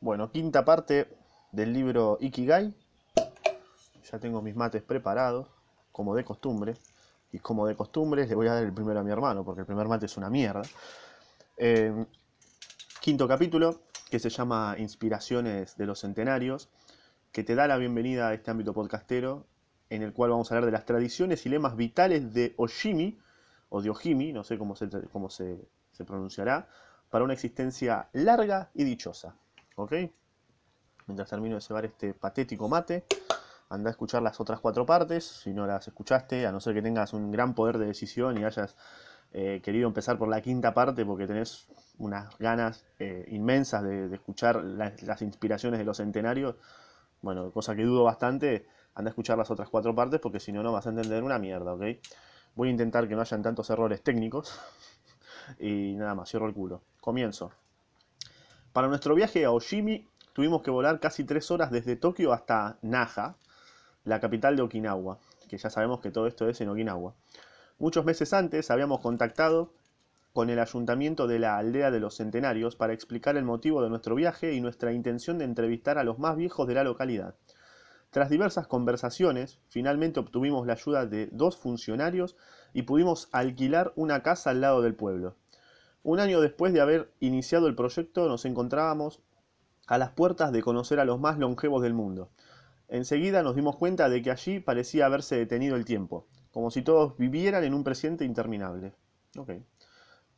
Bueno, quinta parte del libro Ikigai. Ya tengo mis mates preparados, como de costumbre. Y como de costumbre, le voy a dar el primero a mi hermano, porque el primer mate es una mierda. Eh, quinto capítulo, que se llama Inspiraciones de los Centenarios, que te da la bienvenida a este ámbito podcastero, en el cual vamos a hablar de las tradiciones y lemas vitales de Oshimi, o de Ojimi, no sé cómo se, cómo se, se pronunciará, para una existencia larga y dichosa. ¿Ok? Mientras termino de cebar este patético mate, anda a escuchar las otras cuatro partes, si no las escuchaste, a no ser que tengas un gran poder de decisión y hayas eh, querido empezar por la quinta parte porque tenés unas ganas eh, inmensas de, escuchar la, las inspiraciones de los centenarios, bueno, cosa que dudo bastante, anda a escuchar las otras cuatro partes porque si no, no vas a entender una mierda, ¿ok? Voy a intentar que no hayan tantos errores técnicos y nada más, cierro el culo. Comienzo. Para nuestro viaje a Oshimi tuvimos que volar casi tres horas desde Tokio hasta Naha, la capital de Okinawa, que ya sabemos que todo esto es en Okinawa. Muchos meses antes habíamos contactado con el ayuntamiento de la aldea de los centenarios para explicar el motivo de nuestro viaje y nuestra intención de entrevistar a los más viejos de la localidad. Tras diversas conversaciones, finalmente obtuvimos la ayuda de dos funcionarios y pudimos alquilar una casa al lado del pueblo. Un año después de haber iniciado el proyecto nos encontrábamos a las puertas de conocer a los más longevos del mundo. Enseguida nos dimos cuenta de que allí parecía haberse detenido el tiempo, como si todos vivieran en un presente interminable. Ok.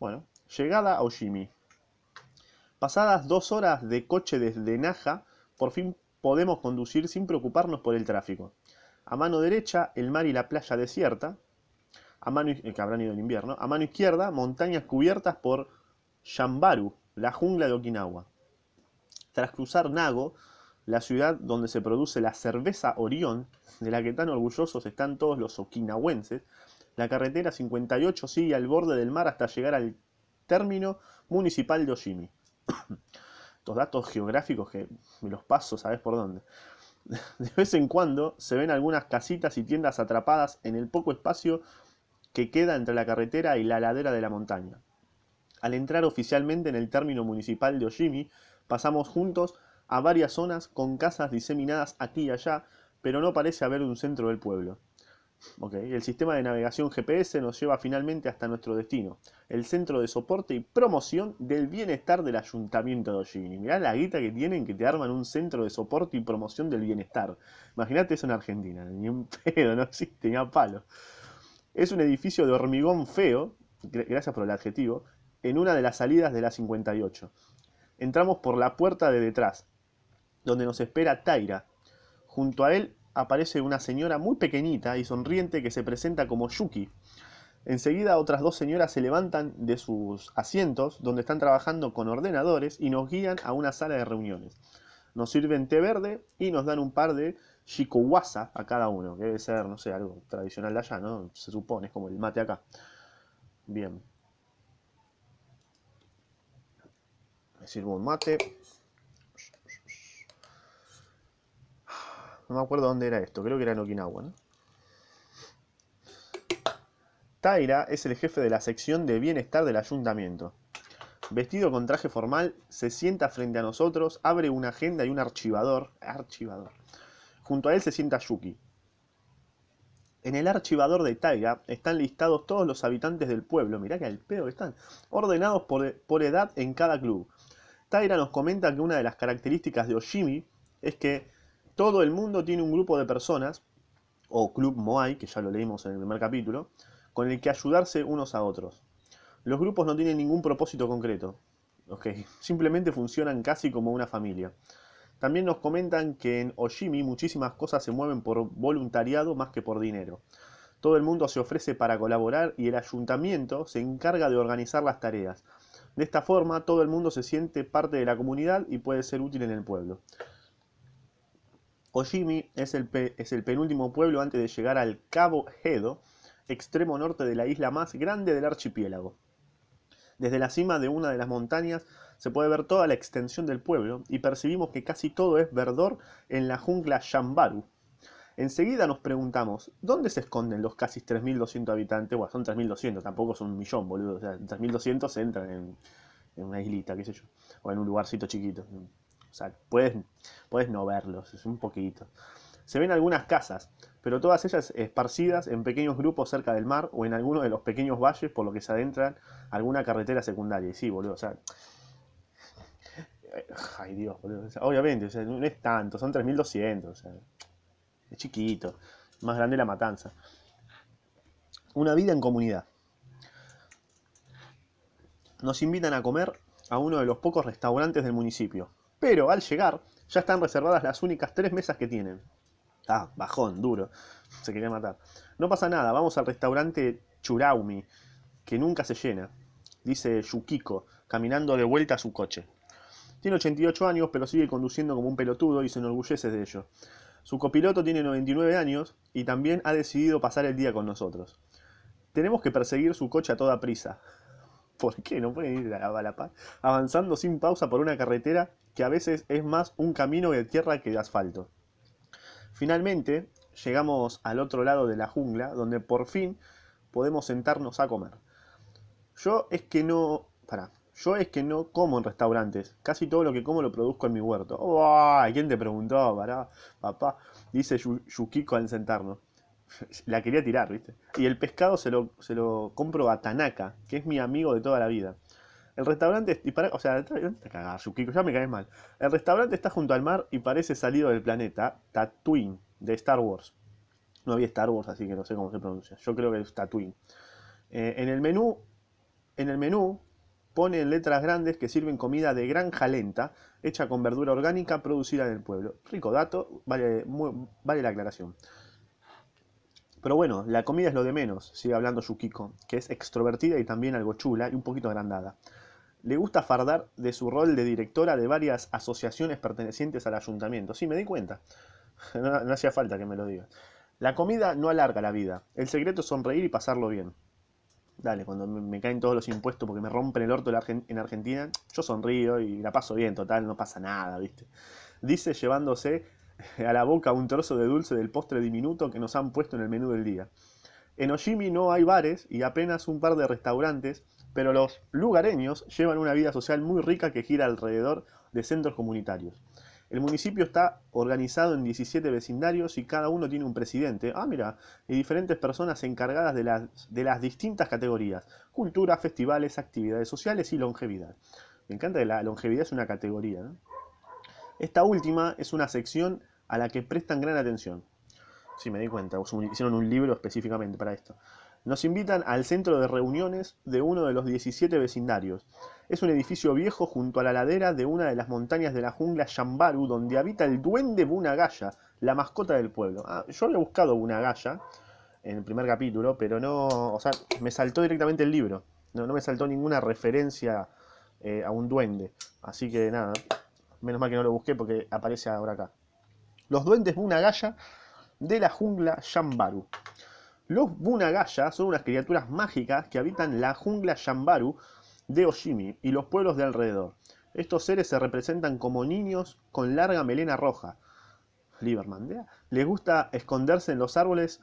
Bueno, llegada a Oshimi. Pasadas dos horas de coche desde Naja, por fin podemos conducir sin preocuparnos por el tráfico. A mano derecha, el mar y la playa desierta, a mano, eh, que habrán ido en invierno, a mano izquierda, montañas cubiertas por Shambaru, la jungla de Okinawa. Tras cruzar Nago, la ciudad donde se produce la cerveza Orión, de la que tan orgullosos están todos los okinawenses, la carretera 58 sigue al borde del mar hasta llegar al término municipal de Oshimi. Estos datos geográficos que me los paso, ¿sabes por dónde? De vez en cuando se ven algunas casitas y tiendas atrapadas en el poco espacio que queda entre la carretera y la ladera de la montaña. Al entrar oficialmente en el término municipal de Oshimi, pasamos juntos a varias zonas con casas diseminadas aquí y allá, pero no parece haber un centro del pueblo. El sistema de navegación GPS nos lleva finalmente hasta nuestro destino, el centro de soporte y promoción del bienestar del ayuntamiento de Oshimi. Mirá la guita que tienen que te arman un centro de soporte y promoción del bienestar. Imagínate eso en Argentina, ni un pedo, no existe, ni a palo. Es un edificio de hormigón feo, gracias por el adjetivo, en una de las salidas de la 58. Entramos por la puerta de detrás, donde nos espera Taira. Junto a él aparece una señora muy pequeñita y sonriente que se presenta como Yuki. Enseguida otras dos señoras se levantan de sus asientos donde están trabajando con ordenadores y nos guían a una sala de reuniones. Nos sirven té verde y nos dan un par de shikowasa a cada uno, que debe ser, no sé, algo tradicional de allá, ¿no? Se supone, es como el mate acá. Bien. Me sirvo un mate. No me acuerdo dónde era esto, creo que era en Okinawa, ¿no? Taira es el jefe de la sección de bienestar del ayuntamiento. Vestido con traje formal, se sienta frente a nosotros, abre una agenda y un archivador. Archivador. Junto a él se sienta Yuki. En el archivador de Taira están listados todos los habitantes del pueblo, mirá que al pedo que están, ordenados por, edad en cada club. Taira nos comenta que una de las características de Oshimi es que todo el mundo tiene un grupo de personas, o club Moai, que ya lo leímos en el primer capítulo, con el que ayudarse unos a otros. Los grupos no tienen ningún propósito concreto, simplemente funcionan casi como una familia. También nos comentan que en Oshimi muchísimas cosas se mueven por voluntariado más que por dinero. Todo el mundo se ofrece para colaborar y el ayuntamiento se encarga de organizar las tareas. De esta forma, todo el mundo se siente parte de la comunidad y puede ser útil en el pueblo. Oshimi es el, penúltimo pueblo antes de llegar al Cabo Hedo, extremo norte de la isla más grande del archipiélago. Desde la cima de una de las montañas se puede ver toda la extensión del pueblo y percibimos que casi todo es verdor en la jungla Shambaru. Enseguida nos preguntamos, ¿dónde se esconden los casi 3.200 habitantes? Bueno, son 3.200, tampoco son un millón, boludo. O sea, 3.200 se entran en, en, una islita, qué sé yo, o en un lugarcito chiquito. O sea, puedes, puedes no verlos, es un poquito. Se ven algunas casas, pero todas ellas esparcidas en pequeños grupos cerca del mar o en alguno de los pequeños valles por lo que se adentran alguna carretera secundaria. Y sí, boludo, o sea... Ay Dios, boludo. obviamente, no es tanto, son 3.200, o sea, es chiquito, más grande la matanza. Una vida en comunidad. Nos invitan a comer a uno de los pocos restaurantes del municipio, pero al llegar ya están reservadas las únicas tres mesas que tienen. Ah, bajón, duro. Se quería matar. No pasa nada, vamos al restaurante Churaumi, que nunca se llena, dice Yukiko, caminando de vuelta a su coche. Tiene 88 años, pero sigue conduciendo como un pelotudo y se enorgullece de ello. Su copiloto tiene 99 años y también ha decidido pasar el día con nosotros. Tenemos que perseguir su coche a toda prisa. ¿Por qué no pueden ir a la paz? Avanzando sin pausa por una carretera que a veces es más un camino de tierra que de asfalto. Finalmente, llegamos al otro lado de la jungla, donde por fin podemos sentarnos a comer. Yo es que no... Para, yo es que no como en restaurantes. Casi todo lo que como lo produzco en mi huerto. Oh, ¿Quién te preguntó? Pará, papá. Dice Yukiko al sentarnos. La quería tirar, ¿viste? Y el pescado se lo, se lo compro a Tanaka, que es mi amigo de toda la vida. El restaurante, y para, o sea, ya me caes mal. El restaurante está junto al mar y parece salido del planeta Tatooine de Star Wars. No había Star Wars, así que no sé cómo se pronuncia. Yo creo que es Tatooine. Eh, en el menú, en el menú pone en letras grandes que sirven comida de granja lenta, hecha con verdura orgánica producida en el pueblo. Rico dato, vale, vale la aclaración. Pero bueno, la comida es lo de menos, sigue hablando Yukiko, que es extrovertida y también algo chula y un poquito agrandada. Le gusta fardar de su rol de directora de varias asociaciones pertenecientes al ayuntamiento. Sí, me di cuenta. No, hacía falta que me lo digas. La comida no alarga la vida. El secreto es sonreír y pasarlo bien. Dale, cuando me, caen todos los impuestos porque me rompen el orto en Argentina, yo sonrío y la paso bien, total, no pasa nada, ¿viste? Dice llevándose a la boca un trozo de dulce del postre diminuto que nos han puesto en el menú del día. En Oshimi no hay bares y apenas un par de restaurantes, pero los lugareños llevan una vida social muy rica que gira alrededor de centros comunitarios. El municipio está organizado en 17 vecindarios y cada uno tiene un presidente, ah mira, y diferentes personas encargadas de las, de las distintas categorías, cultura, festivales, actividades sociales y longevidad. Me encanta que la longevidad es una categoría. Esta última es una sección a la que prestan gran atención. Sí, me di cuenta, hicieron un libro específicamente para esto. Nos invitan al centro de reuniones de uno de los 17 vecindarios. Es un edificio viejo junto a la ladera de una de las montañas de la jungla Yambaru, donde habita el duende Bunagaya, la mascota del pueblo. Ah, yo había buscado Bunagaya en el primer capítulo, pero no, o sea, me saltó directamente el libro. No, me saltó ninguna referencia eh, a un duende. Así que nada, Menos mal que no lo busqué porque aparece ahora acá. Los duendes Bunagaya de la jungla Yambaru. Los Bunagaya son unas criaturas mágicas que habitan la jungla Yambaru de Oshimi y los pueblos de alrededor. Estos seres se representan como niños con larga melena roja. Lieberman, les gusta esconderse en los árboles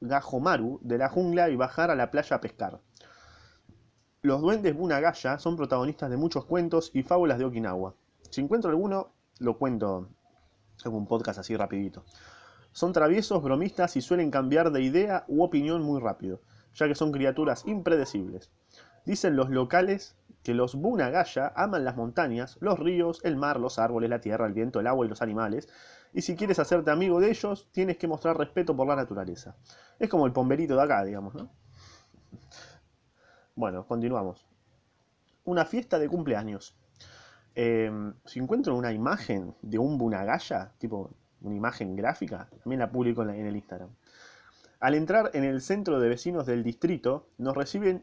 Gajomaru de la jungla y bajar a la playa a pescar. Los duendes Bunagaya son protagonistas de muchos cuentos y fábulas de Okinawa. Si encuentro alguno, lo cuento en un podcast así rapidito. Son traviesos, bromistas y suelen cambiar de idea u opinión muy rápido, ya que son criaturas impredecibles. Dicen los locales que los Bunagaya aman las montañas, los ríos, el mar, los árboles, la tierra, el viento, el agua y los animales, y si quieres hacerte amigo de ellos, tienes que mostrar respeto por la naturaleza. Es como el pomberito de acá, digamos, ¿no? Bueno, continuamos. Una fiesta de cumpleaños. Em, si encuentro una imagen de un Bunagaya, tipo una imagen gráfica, también la publico en, el Instagram. Al entrar en el centro de vecinos del distrito, nos reciben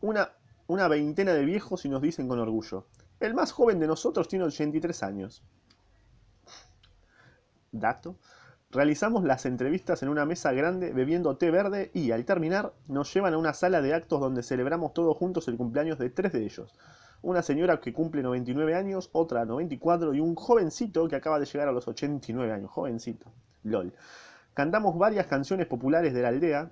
una, una veintena de viejos y nos dicen con orgullo, el más joven de nosotros tiene 83 años. Dato. Realizamos las entrevistas en una mesa grande bebiendo té verde y al terminar nos llevan a una sala de actos donde celebramos todos juntos el cumpleaños de tres de ellos una señora que cumple 99 años, otra 94 y un jovencito que acaba de llegar a los 89 años, jovencito, lol. Cantamos varias canciones populares de la aldea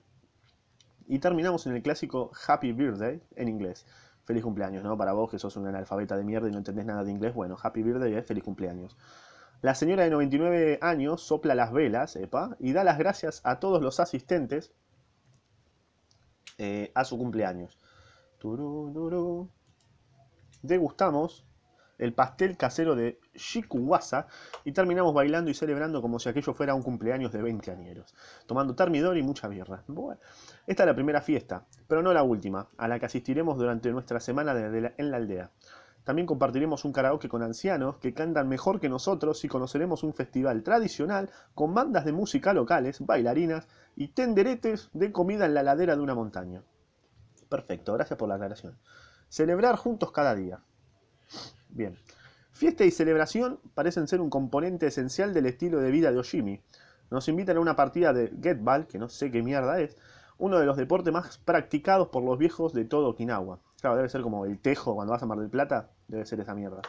y terminamos en el clásico Happy Birthday en inglés. feliz cumpleaños, ¿no? Para vos que sos un analfabeta de mierda y no entendés nada de inglés, bueno, happy birthday es feliz cumpleaños. La señora de 99 años sopla las velas, epa, y da las gracias a todos los asistentes eh, a su cumpleaños. Turururu. Degustamos el pastel casero de Shikuwasa y terminamos bailando y celebrando como si aquello fuera un cumpleaños de 20 añeros, tomando termidor y mucha birra. Esta es la primera fiesta, pero no la última, a la que asistiremos durante nuestra semana en la aldea. También compartiremos un karaoke con ancianos que cantan mejor que nosotros y conoceremos un festival tradicional con bandas de música locales, bailarinas y tenderetes de comida en la ladera de una montaña. Perfecto, gracias por la aclaración. Celebrar juntos cada día. Bien. Fiesta y celebración parecen ser un componente esencial del estilo de vida de Oshimi. Nos invitan a una partida de Getball, que no sé qué mierda es, uno de los deportes más practicados por los viejos de todo Okinawa. Claro, debe ser como el tejo cuando vas a Mar del Plata, debe ser esa mierda.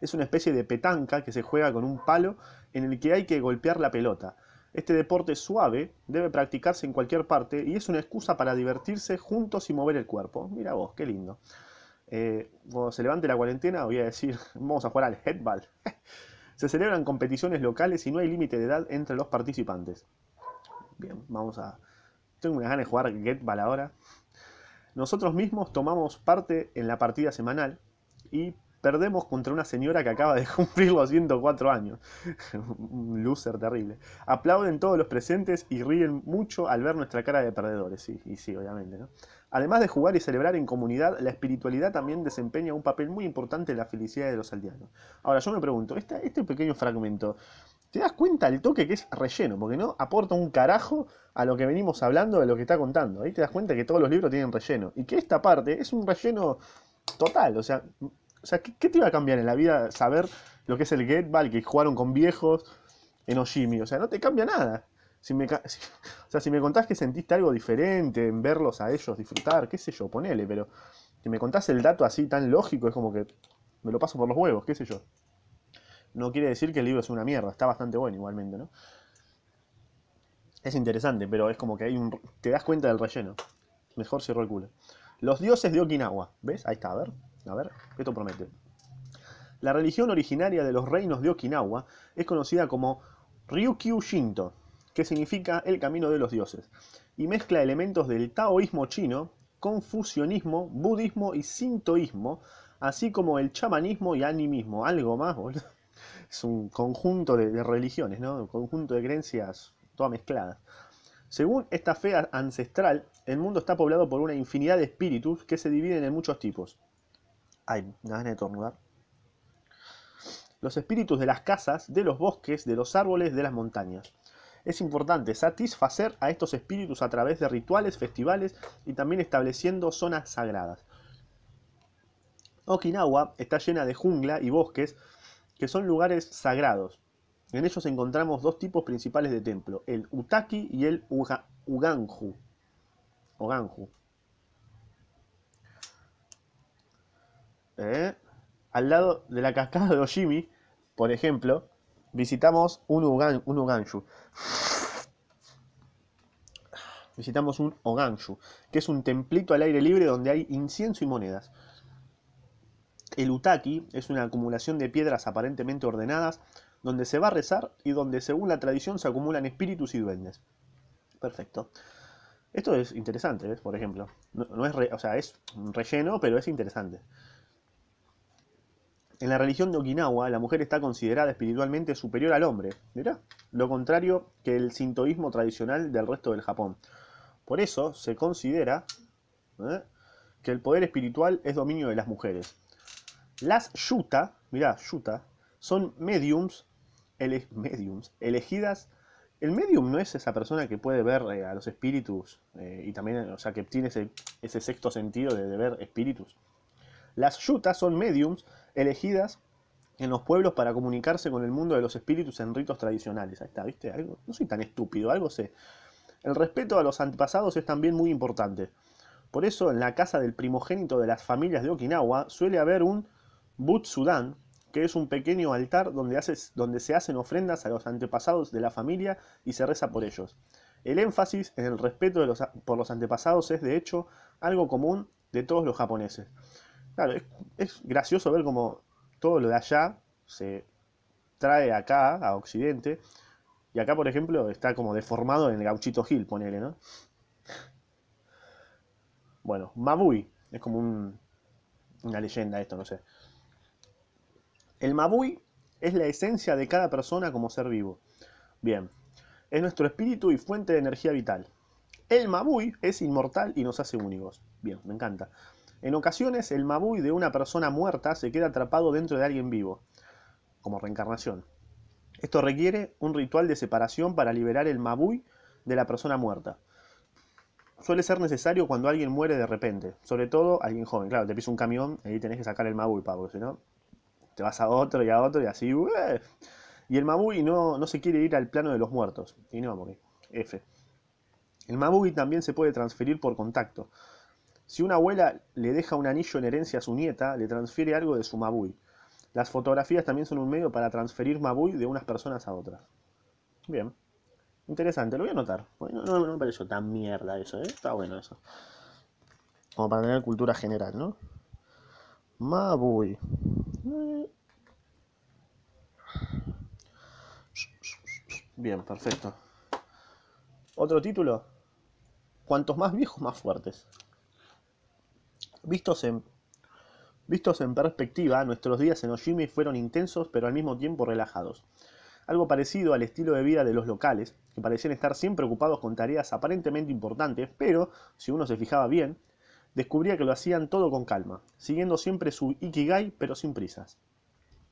Es una especie de petanca que se juega con un palo en el que hay que golpear la pelota. Este deporte suave debe practicarse en cualquier parte y es una excusa para divertirse juntos y mover el cuerpo. Mira vos, qué lindo. Eh, cuando se levante la cuarentena voy a decir, vamos a jugar al headball. se celebran competiciones locales y no hay límite de edad entre los participantes. Bien, vamos a... Tengo unas ganas de jugar Getball ahora. Nosotros mismos tomamos parte en la partida semanal y perdemos contra una señora que acaba de cumplir los 104 años. Un loser terrible. Aplauden todos los presentes y ríen mucho al ver nuestra cara de perdedores. Sí, y sí, obviamente. Además de jugar y celebrar en comunidad, la espiritualidad también desempeña un papel muy importante en la felicidad de los aldeanos. Ahora, yo me pregunto, este pequeño fragmento, ¿te das cuenta el toque que es relleno? Porque no aporta un carajo a lo que venimos hablando de lo que está contando. Ahí te das cuenta que todos los libros tienen relleno. Y que esta parte es un relleno total. O sea, o sea ¿qué, te iba a cambiar en la vida saber lo que es el Get Ball, que jugaron con viejos en Oshimi? O sea, no te cambia nada. Si me, o sea, si me contás que sentiste algo diferente en verlos a ellos disfrutar, qué sé yo, ponele, pero si me contás el dato así tan lógico, es como que me lo paso por los huevos, qué sé yo. No quiere decir que el libro es una mierda, está bastante bueno igualmente, ¿no? Es interesante, pero es como que hay un... Te das cuenta del relleno. Mejor cierro el culo. Los dioses de Okinawa. ¿Ves? Ahí está, a ver. A ver, esto promete. La religión originaria de los reinos de Okinawa es conocida como Ryukyu Shinto, que significa el camino de los dioses, y mezcla elementos del taoísmo chino, confucianismo, budismo y sintoísmo, así como el chamanismo y animismo. Algo más, boludo. Es un conjunto de, de religiones, ¿no? Un conjunto de creencias todas mezcladas. Según esta fe ancestral, el mundo está poblado por una infinidad de espíritus que se dividen en muchos tipos. Ay, una gana de tornudar. Los espíritus de las casas, de los bosques, de los árboles, de las montañas. Es importante satisfacer a estos espíritus a través de rituales, festivales y también estableciendo zonas sagradas. Okinawa está llena de jungla y bosques que son lugares sagrados. En ellos encontramos dos tipos principales de templo, el Utaki y el Uga- Uganju. ¿Eh? Al lado de la cascada de Oshimi, por ejemplo, visitamos un, Ugan, un. Visitamos un Oganshu, que es un templito al aire libre donde hay incienso y monedas. El Utaki es una acumulación de piedras aparentemente ordenadas, donde se va a rezar y donde según la tradición se acumulan espíritus y duendes. Perfecto. Esto es interesante. Por ejemplo. No, es, o sea, es relleno, pero es interesante. En la religión de Okinawa, la mujer está considerada espiritualmente superior al hombre. Mirá, lo contrario que el sintoísmo tradicional del resto del Japón. Por eso se considera ¿eh? que el poder espiritual es dominio de las mujeres. Las yuta, mirá, yuta, son mediums, mediums elegidas. El medium no es esa persona que puede ver eh, a los espíritus eh, y también, o sea, que tiene ese, sexto sentido de ver espíritus. Las yutas son mediums elegidas en los pueblos para comunicarse con el mundo de los espíritus en ritos tradicionales. Ahí está, ¿viste? Algo, no soy tan estúpido, algo sé. El respeto a los antepasados es también muy importante. Por eso, en la casa del primogénito de las familias de Okinawa suele haber un Butsudan, que es un pequeño altar donde, se hacen ofrendas a los antepasados de la familia y se reza por ellos. El énfasis en el respeto por los antepasados es, de hecho, algo común de todos los japoneses. Claro, es, gracioso ver cómo todo lo de allá se trae acá, a Occidente, y acá, por ejemplo, está como deformado en el gauchito Hill, ponele, ¿no? Bueno, Mabui, es como un- una leyenda esto, no sé. El Mabui es la esencia de cada persona como ser vivo. Bien, es nuestro espíritu y fuente de energía vital. El Mabui es inmortal y nos hace únicos. Bien, me encanta. En ocasiones, el Mabui de una persona muerta se queda atrapado dentro de alguien vivo, como reencarnación. Esto requiere un ritual de separación para liberar el Mabui de la persona muerta. Suele ser necesario cuando alguien muere de repente, sobre todo alguien joven. Claro, te pisa un camión y ahí tenés que sacar el Mabui, pa, porque si no, te vas a otro y a otro y así. Y el Mabui no, no se quiere ir al plano de los muertos. Y no, porque F. El Mabui también se puede transferir por contacto. Si una abuela le deja un anillo en herencia a su nieta, le transfiere algo de su Mabui. Las fotografías también son un medio para transferir Mabui de unas personas a otras. Bien. Interesante, lo voy a anotar. No, no me pareció tan mierda eso, ¿eh? Está bueno eso. Como para tener cultura general, ¿no? Mabui. Bien, perfecto. Otro título. Cuantos más viejos, más fuertes. Vistos en, vistos en perspectiva, nuestros días en Oshimi fueron intensos pero al mismo tiempo relajados. Algo parecido al estilo de vida de los locales, que parecían estar siempre ocupados con tareas aparentemente importantes, pero, si uno se fijaba bien, descubría que lo hacían todo con calma, siguiendo siempre su ikigai pero sin prisas.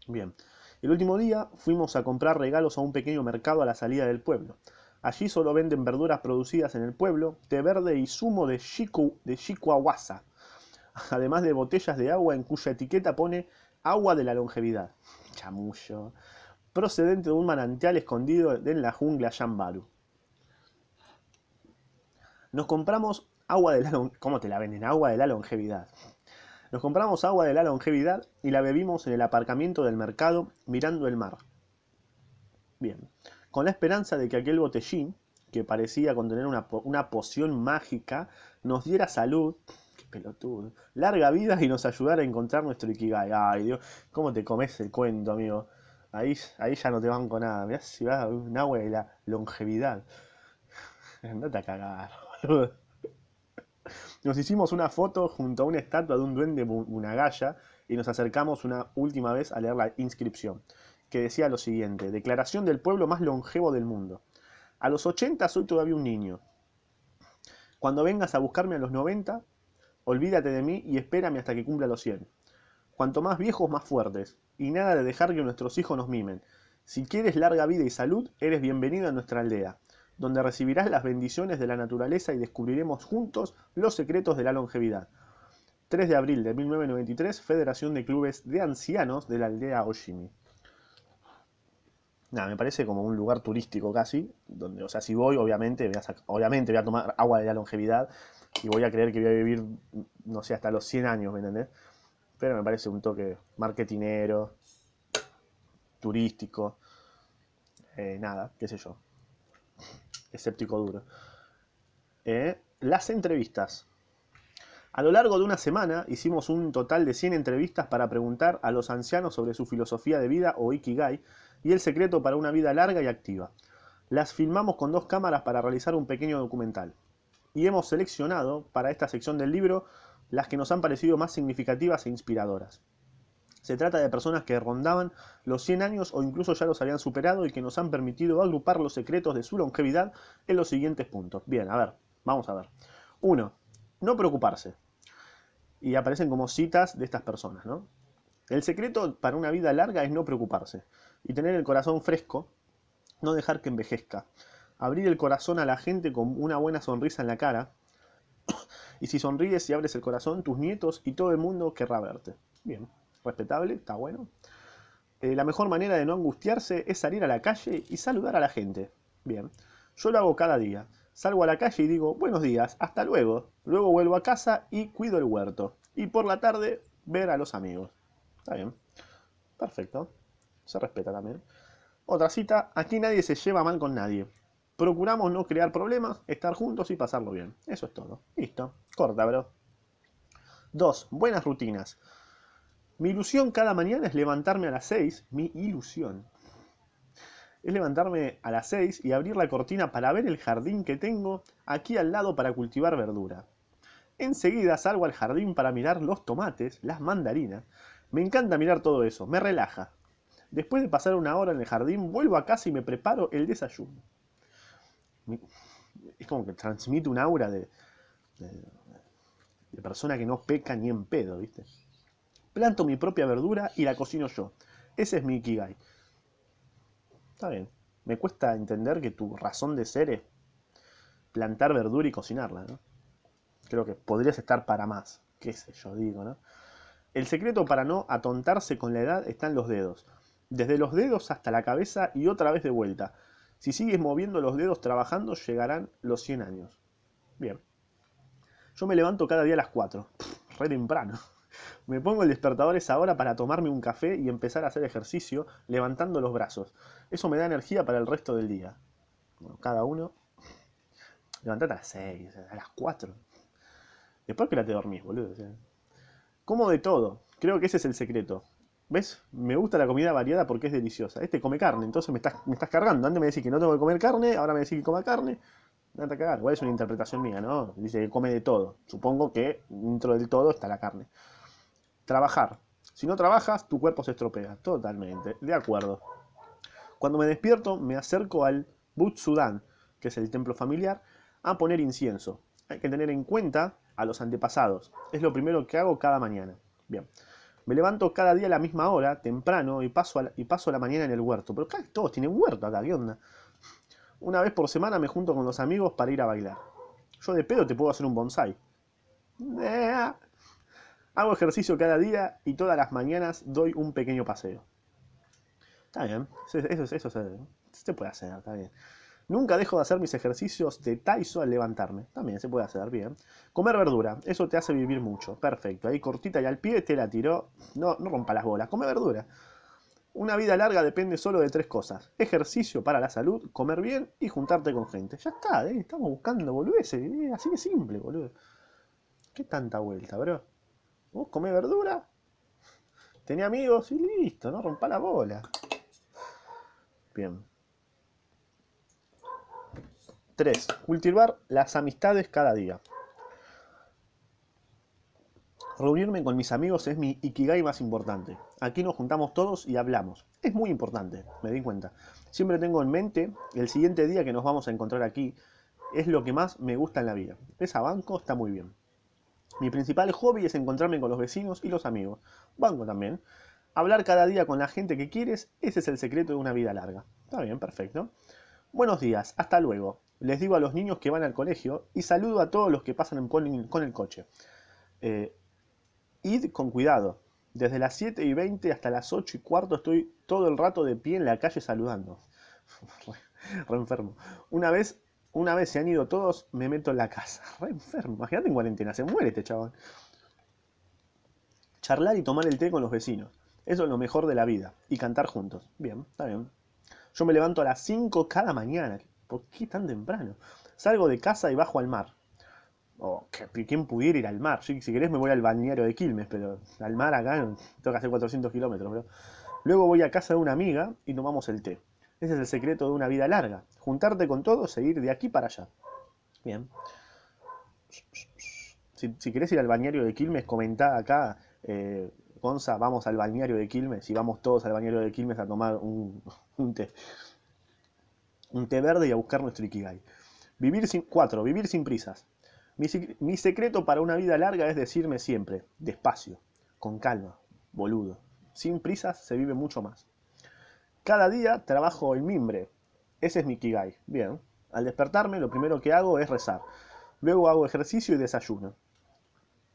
Bien, el último día fuimos a comprar regalos a un pequeño mercado a la salida del pueblo. Allí solo venden verduras producidas en el pueblo, té verde y zumo de, shiku, de shikuawasa, además de botellas de agua en cuya etiqueta pone agua de la longevidad. Chamullo. Procedente de un manantial escondido en la jungla Yambaru. Nos compramos agua de la longevidad. ¿Cómo te la venden? Agua de la longevidad. Nos compramos agua de la longevidad y la bebimos en el aparcamiento del mercado mirando el mar. Bien. Con la esperanza de que aquel botellín, que parecía contener una, una poción mágica, nos diera salud, pelotudo, larga vida y nos ayudara a encontrar nuestro Ikigai. Ay, Dios, ¿cómo te comes el cuento, amigo? Ahí, ahí ya no te banco nada. Mirá si vas a beber un agua de la longevidad. Andate a cagar, boludo. Nos hicimos una foto junto a una estatua de un duende bu- Bunagaya y nos acercamos una última vez a leer la inscripción, que decía lo siguiente: Declaración del pueblo más longevo del mundo. A los 80 soy todavía un niño. Cuando vengas a buscarme a los 90, olvídate de mí y espérame hasta que cumpla los 100. Cuanto más viejos, más fuertes. Y nada de dejar que nuestros hijos nos mimen. Si quieres larga vida y salud, eres bienvenido a nuestra aldea, donde recibirás las bendiciones de la naturaleza y descubriremos juntos los secretos de la longevidad. 3 de abril de 1993, Federación de Clubes de Ancianos de la aldea Oshimi. Nada, me parece como un lugar turístico casi, donde, o sea, si voy, obviamente obviamente voy a tomar agua de la longevidad y voy a creer que voy a vivir, no sé, hasta los 100 años, ¿me entendés? Pero me parece un toque marketinero, turístico, eh, nada, qué sé yo, escéptico duro. Eh, las entrevistas. A lo largo de una semana hicimos un total de 100 entrevistas para preguntar a los ancianos sobre su filosofía de vida o Ikigai y el secreto para una vida larga y activa. Las filmamos con dos cámaras para realizar un pequeño documental. Y hemos seleccionado para esta sección del libro las que nos han parecido más significativas e inspiradoras. Se trata de personas que rondaban los 100 años o incluso ya los habían superado y que nos han permitido agrupar los secretos de su longevidad en los siguientes puntos. Bien, a ver, vamos a ver. 1. No preocuparse. Y aparecen como citas de estas personas, ¿no? El secreto para una vida larga es no preocuparse y tener el corazón fresco, no dejar que envejezca, abrir el corazón a la gente con una buena sonrisa en la cara, y si sonríes y abres el corazón, tus nietos y todo el mundo querrá verte. Bien, respetable, está bueno. Eh, la mejor manera de no angustiarse es salir a la calle y saludar a la gente. Bien, yo lo hago cada día. Salgo a la calle y digo, buenos días, hasta luego. Luego vuelvo a casa y cuido el huerto. Y por la tarde, ver a los amigos. Está bien. Perfecto. Se respeta también. Otra cita, aquí nadie se lleva mal con nadie. Procuramos no crear problemas, estar juntos y pasarlo bien. Eso es todo. Listo. Corta, bro. 2. Buenas rutinas. Mi ilusión cada mañana es levantarme a las 6. Mi ilusión. Es levantarme a las 6 y abrir la cortina para ver el jardín que tengo aquí al lado para cultivar verdura. Enseguida salgo al jardín para mirar los tomates, las mandarinas. Me encanta mirar todo eso, me relaja. Después de pasar una hora en el jardín, vuelvo a casa y me preparo el desayuno. Es como que transmite un aura de, de, persona que no peca ni en pedo, ¿viste? Planto mi propia verdura y la cocino yo. Ese es mi Ikigai. Está bien. Me cuesta entender que tu razón de ser es plantar verdura y cocinarla, ¿no? Creo que podrías estar para más. Qué sé yo, digo, ¿no? El secreto para no atontarse con la edad está en los dedos desde los dedos hasta la cabeza y otra vez de vuelta. Si sigues moviendo los dedos trabajando, llegarán los 100 años. Bien. Yo me levanto cada día a las 4. re temprano. Me pongo el despertador esa hora para tomarme un café y empezar a hacer ejercicio levantando los brazos. Eso me da energía para el resto del día. Bueno, cada uno. Levantate a las 6, a las 4. Después que la te dormís, boludo. Como de todo. Creo que ese es el secreto. ¿Ves? Me gusta la comida variada porque es deliciosa. Este come carne, entonces me estás, me estás cargando. Antes me decís que no tengo que comer carne, ahora me decís que coma carne. Date a cagar. Igual es una interpretación mía, ¿no? Dice que come de todo. Supongo que dentro del todo está la carne. Trabajar. Si no trabajas, tu cuerpo se estropea. Totalmente. De acuerdo. Cuando me despierto, me acerco al Butsudan, que es el templo familiar, a poner incienso. Hay que tener en cuenta a los antepasados. Es lo primero que hago cada mañana. Bien. Me levanto cada día a la misma hora, temprano, y paso, la, y paso la mañana en el huerto. Pero casi todos tienen huerto acá, ¿qué onda? Una vez por semana me junto con los amigos para ir a bailar. Yo de pedo te puedo hacer un bonsai. Eh, hago ejercicio cada día y todas las mañanas doy un pequeño paseo. Está bien, eso, eso, eso se puede hacer, está bien. Nunca dejo de hacer mis ejercicios de taiso al levantarme. También se puede hacer bien. Comer verdura, eso te hace vivir mucho. Perfecto. Ahí cortita y al pie te la tiró. No, no rompa las bolas. Come verdura. Una vida larga depende solo de tres cosas. Ejercicio para la salud, comer bien y juntarte con gente. Ya está, ¿eh? estamos buscando boludeces. ¿eh? Así de simple, boludo. ¿Qué tanta vuelta, bro? Vos comés verdura, tenés amigos y listo, no rompa la bola. Bien. 3. Cultivar las amistades cada día. Reunirme con mis amigos es mi ikigai más importante. Aquí nos juntamos todos y hablamos. Es muy importante, me di cuenta. Siempre tengo en mente el siguiente día que nos vamos a encontrar aquí. Es lo que más me gusta en la vida. Esa banco está muy bien. Mi principal hobby es encontrarme con los vecinos y los amigos. Banco también. Hablar cada día con la gente que quieres, ese es el secreto de una vida larga. Está bien, perfecto. Buenos días, hasta luego les digo a los niños que van al colegio y saludo a todos los que pasan con el coche. Eh, id con cuidado. Desde las 7 y 20 hasta las 8 y cuarto estoy todo el rato de pie en la calle saludando. re, enfermo. Una vez, una vez se han ido todos, me meto en la casa. Re enfermo. Imagínate en cuarentena, se muere este chabón. Charlar y tomar el té con los vecinos. Eso es lo mejor de la vida. Y cantar juntos. Bien, está bien. Yo me levanto a las 5 cada mañana. ¿Por qué tan temprano? Salgo de casa y bajo al mar. Oh, ¿Quién pudiera ir al mar? Si, si querés me voy al balneario de Quilmes, pero al mar acá tengo que hacer 400 kilómetros. Luego voy a casa de una amiga y tomamos el té. Ese es el secreto de una vida larga. Juntarte con todos e ir de aquí para allá. Bien. Si, si querés ir al balneario de Quilmes, comentá acá, eh, Vamos al balneario de Quilmes y vamos todos al balneario de Quilmes a tomar un, un té un té verde y a buscar nuestro Ikigai. Vivir sin, 4. Vivir sin prisas. Mi, mi, secreto para una vida larga es decirme siempre, despacio, con calma, boludo. Sin prisas se vive mucho más. Cada día trabajo el mimbre. Ese es mi Ikigai. Bien. Al despertarme lo primero que hago es rezar. Luego hago ejercicio y desayuno.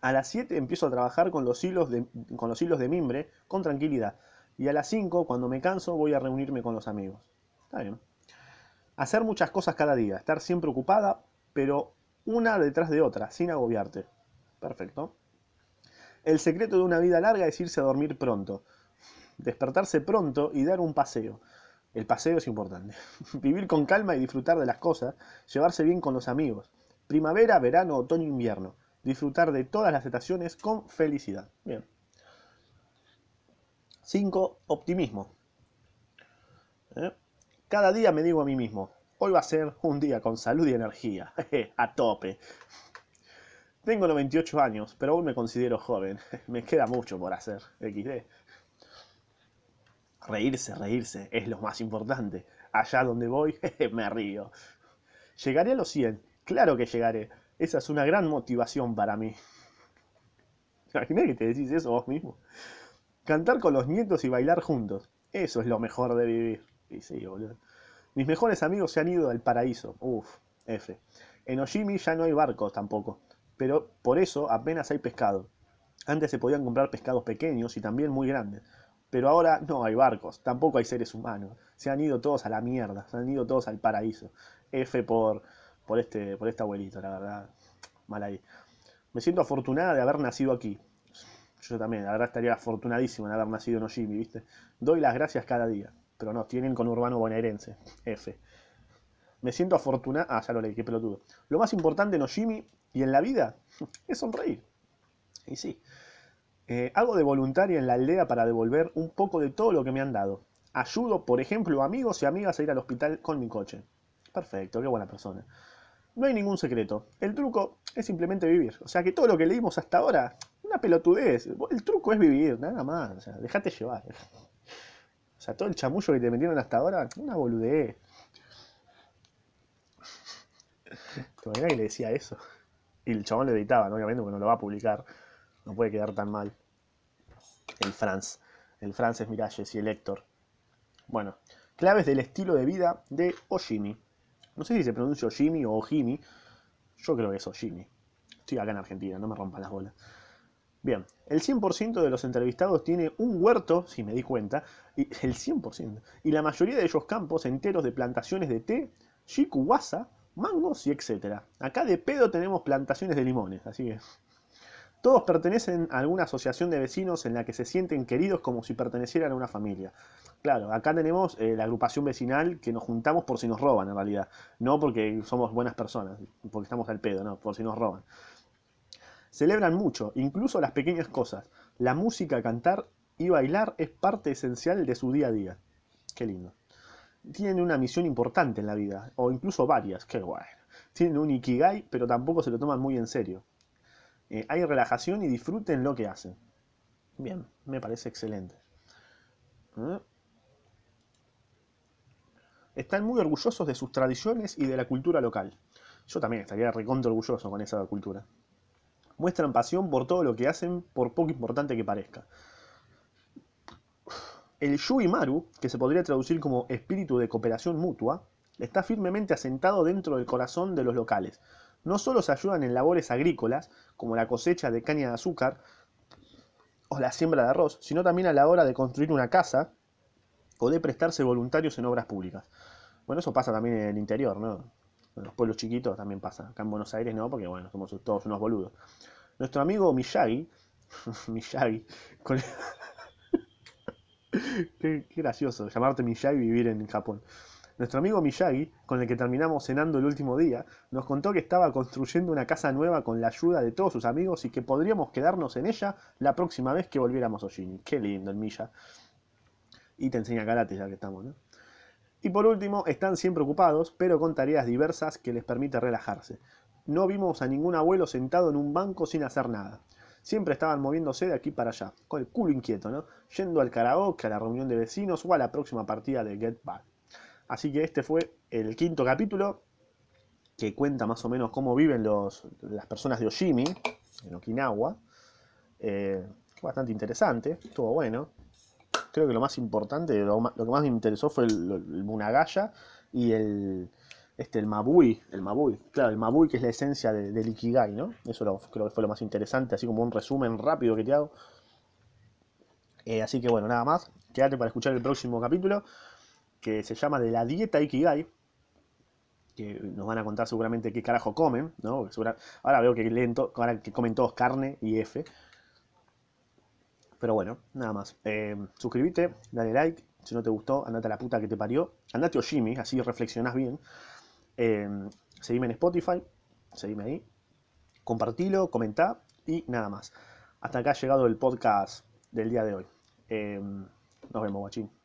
A las 7 empiezo a trabajar con los, hilos de, con los hilos de mimbre con tranquilidad. Y a las 5, cuando me canso, voy a reunirme con los amigos. Está bien. Hacer muchas cosas cada día, estar siempre ocupada, pero una detrás de otra, sin agobiarte. Perfecto. El secreto de una vida larga es irse a dormir pronto, despertarse pronto y dar un paseo. El paseo es importante. Vivir con calma y disfrutar de las cosas, llevarse bien con los amigos. Primavera, verano, otoño, invierno. Disfrutar de todas las estaciones con felicidad. Bien. 5. Optimismo. ¿Eh? Cada día me digo a mí mismo, hoy va a ser un día con salud y energía, a tope. Tengo 98 años, pero aún me considero joven. Me queda mucho por hacer, XD. Reírse, reírse, es lo más importante. Allá donde voy, me río. ¿Llegaré a los 100? Claro que llegaré. Esa es una gran motivación para mí. Imagínate que te decís eso vos mismo. Cantar con los nietos y bailar juntos. Eso es lo mejor de vivir. Y sí, boludo. Mis mejores amigos se han ido al paraíso. Uf, F. En Oshimi ya no hay barcos tampoco. Pero por eso apenas hay pescado. Antes se podían comprar pescados pequeños y también muy grandes. Pero ahora no hay barcos, tampoco hay seres humanos. Se han ido todos a la mierda, se han ido todos al paraíso. F por, por, este, por este abuelito, la verdad. Mal ahí. Me siento afortunada de haber nacido aquí. Yo también, la verdad estaría afortunadísimo de haber nacido en Ojimi, ¿viste? Doy las gracias cada día. Pero no, tienen con urbano bonaerense. F. Me siento afortunada. Ah, ya lo leí, qué pelotudo. Lo más importante en Ojimi y en la vida es sonreír. Y sí. Eh, hago de voluntaria en la aldea para devolver un poco de todo lo que me han dado. Ayudo, por ejemplo, amigos y amigas a ir al hospital con mi coche. Perfecto, qué buena persona. No hay ningún secreto. El truco es simplemente vivir. O sea que todo lo que leímos hasta ahora, una pelotudez. El truco es vivir, nada más. O sea, déjate llevar. O sea, todo el chamullo que te metieron hasta ahora, una boludez. ¿Te imaginas que le decía eso? Y el chabón lo editaba, ¿no? obviamente, porque no lo va a publicar. No puede quedar tan mal. El Franz. El Franz es Miralles y el Héctor. Bueno, claves del estilo de vida de Oshimi. No sé si se pronuncia Oshimi o Ojimi. Yo creo que es Oshimi. Estoy acá en Argentina, no me rompan las bolas. Bien, el 100% de los entrevistados tiene un huerto, si me di cuenta, y el 100%, y la mayoría de ellos campos enteros de plantaciones de té, shikuwasa, mangos y etc. Acá de pedo tenemos plantaciones de limones, así que todos pertenecen a alguna asociación de vecinos en la que se sienten queridos como si pertenecieran a una familia. Claro, acá tenemos eh, la agrupación vecinal que nos juntamos por si nos roban en realidad. No porque somos buenas personas, porque estamos al pedo, no, por si nos roban. Celebran mucho, incluso las pequeñas cosas. La música, cantar y bailar es parte esencial de su día a día. Qué lindo. Tienen una misión importante en la vida, o incluso varias, qué guay. Tienen un ikigai, pero tampoco se lo toman muy en serio. Eh, hay relajación y disfruten lo que hacen. Bien, me parece excelente. ¿Eh? Están muy orgullosos de sus tradiciones y de la cultura local. Yo también estaría recontra orgulloso con esa cultura. Muestran pasión por todo lo que hacen, por poco importante que parezca. El Maru, que se podría traducir como espíritu de cooperación mutua, está firmemente asentado dentro del corazón de los locales, no solo se ayudan en labores agrícolas, como la cosecha de caña de azúcar o la siembra de arroz, sino también a la hora de construir una casa o de prestarse voluntarios en obras públicas. Bueno, eso pasa también en el interior, ¿no? En los pueblos chiquitos también pasa. Acá en Buenos Aires no, porque bueno, somos todos unos boludos. Nuestro amigo Miyagi, Miyagi, qué, qué, gracioso llamarte Miyagi y vivir en Japón. Nuestro amigo Miyagi, con el que terminamos cenando el último día, nos contó que estaba construyendo una casa nueva con la ayuda de todos sus amigos y que podríamos quedarnos en ella la próxima vez que volviéramos a Oshini. Qué lindo el Milla. Y te enseña karate ya que estamos, ¿no? Y por último, están siempre ocupados, pero con tareas diversas que les permite relajarse. No vimos a ningún abuelo sentado en un banco sin hacer nada. Siempre estaban moviéndose de aquí para allá, con el culo inquieto, ¿no? Yendo al karaoke, a la reunión de vecinos o a la próxima partida de Get Back. Así que este fue el quinto capítulo que cuenta más o menos cómo viven los, las personas de Oshimi, en Okinawa. Eh, bastante interesante, estuvo bueno. Creo que lo más importante, lo, que más me interesó fue el, Munagaya y el, este, el Mabui, el Mabui, claro, el Mabui que es la esencia del Ikigai, ¿no? Eso creo que fue lo más interesante, así como un resumen rápido que te hago. Eh, así que bueno, nada más, quédate para escuchar el próximo capítulo que se llama de la dieta Ikigai, que nos van a contar seguramente qué carajo comen, ¿no? ahora veo que, leen que comen todos carne y F. Pero bueno, nada más. Eh, suscríbete, dale like. Si no te gustó, andate a la puta que te parió. Andate Oshimi, así reflexionás bien. Eh, seguime en Spotify, seguime ahí. compartilo, comentá y nada más. Hasta acá ha llegado el podcast del día de hoy. Em, nos vemos, guachín.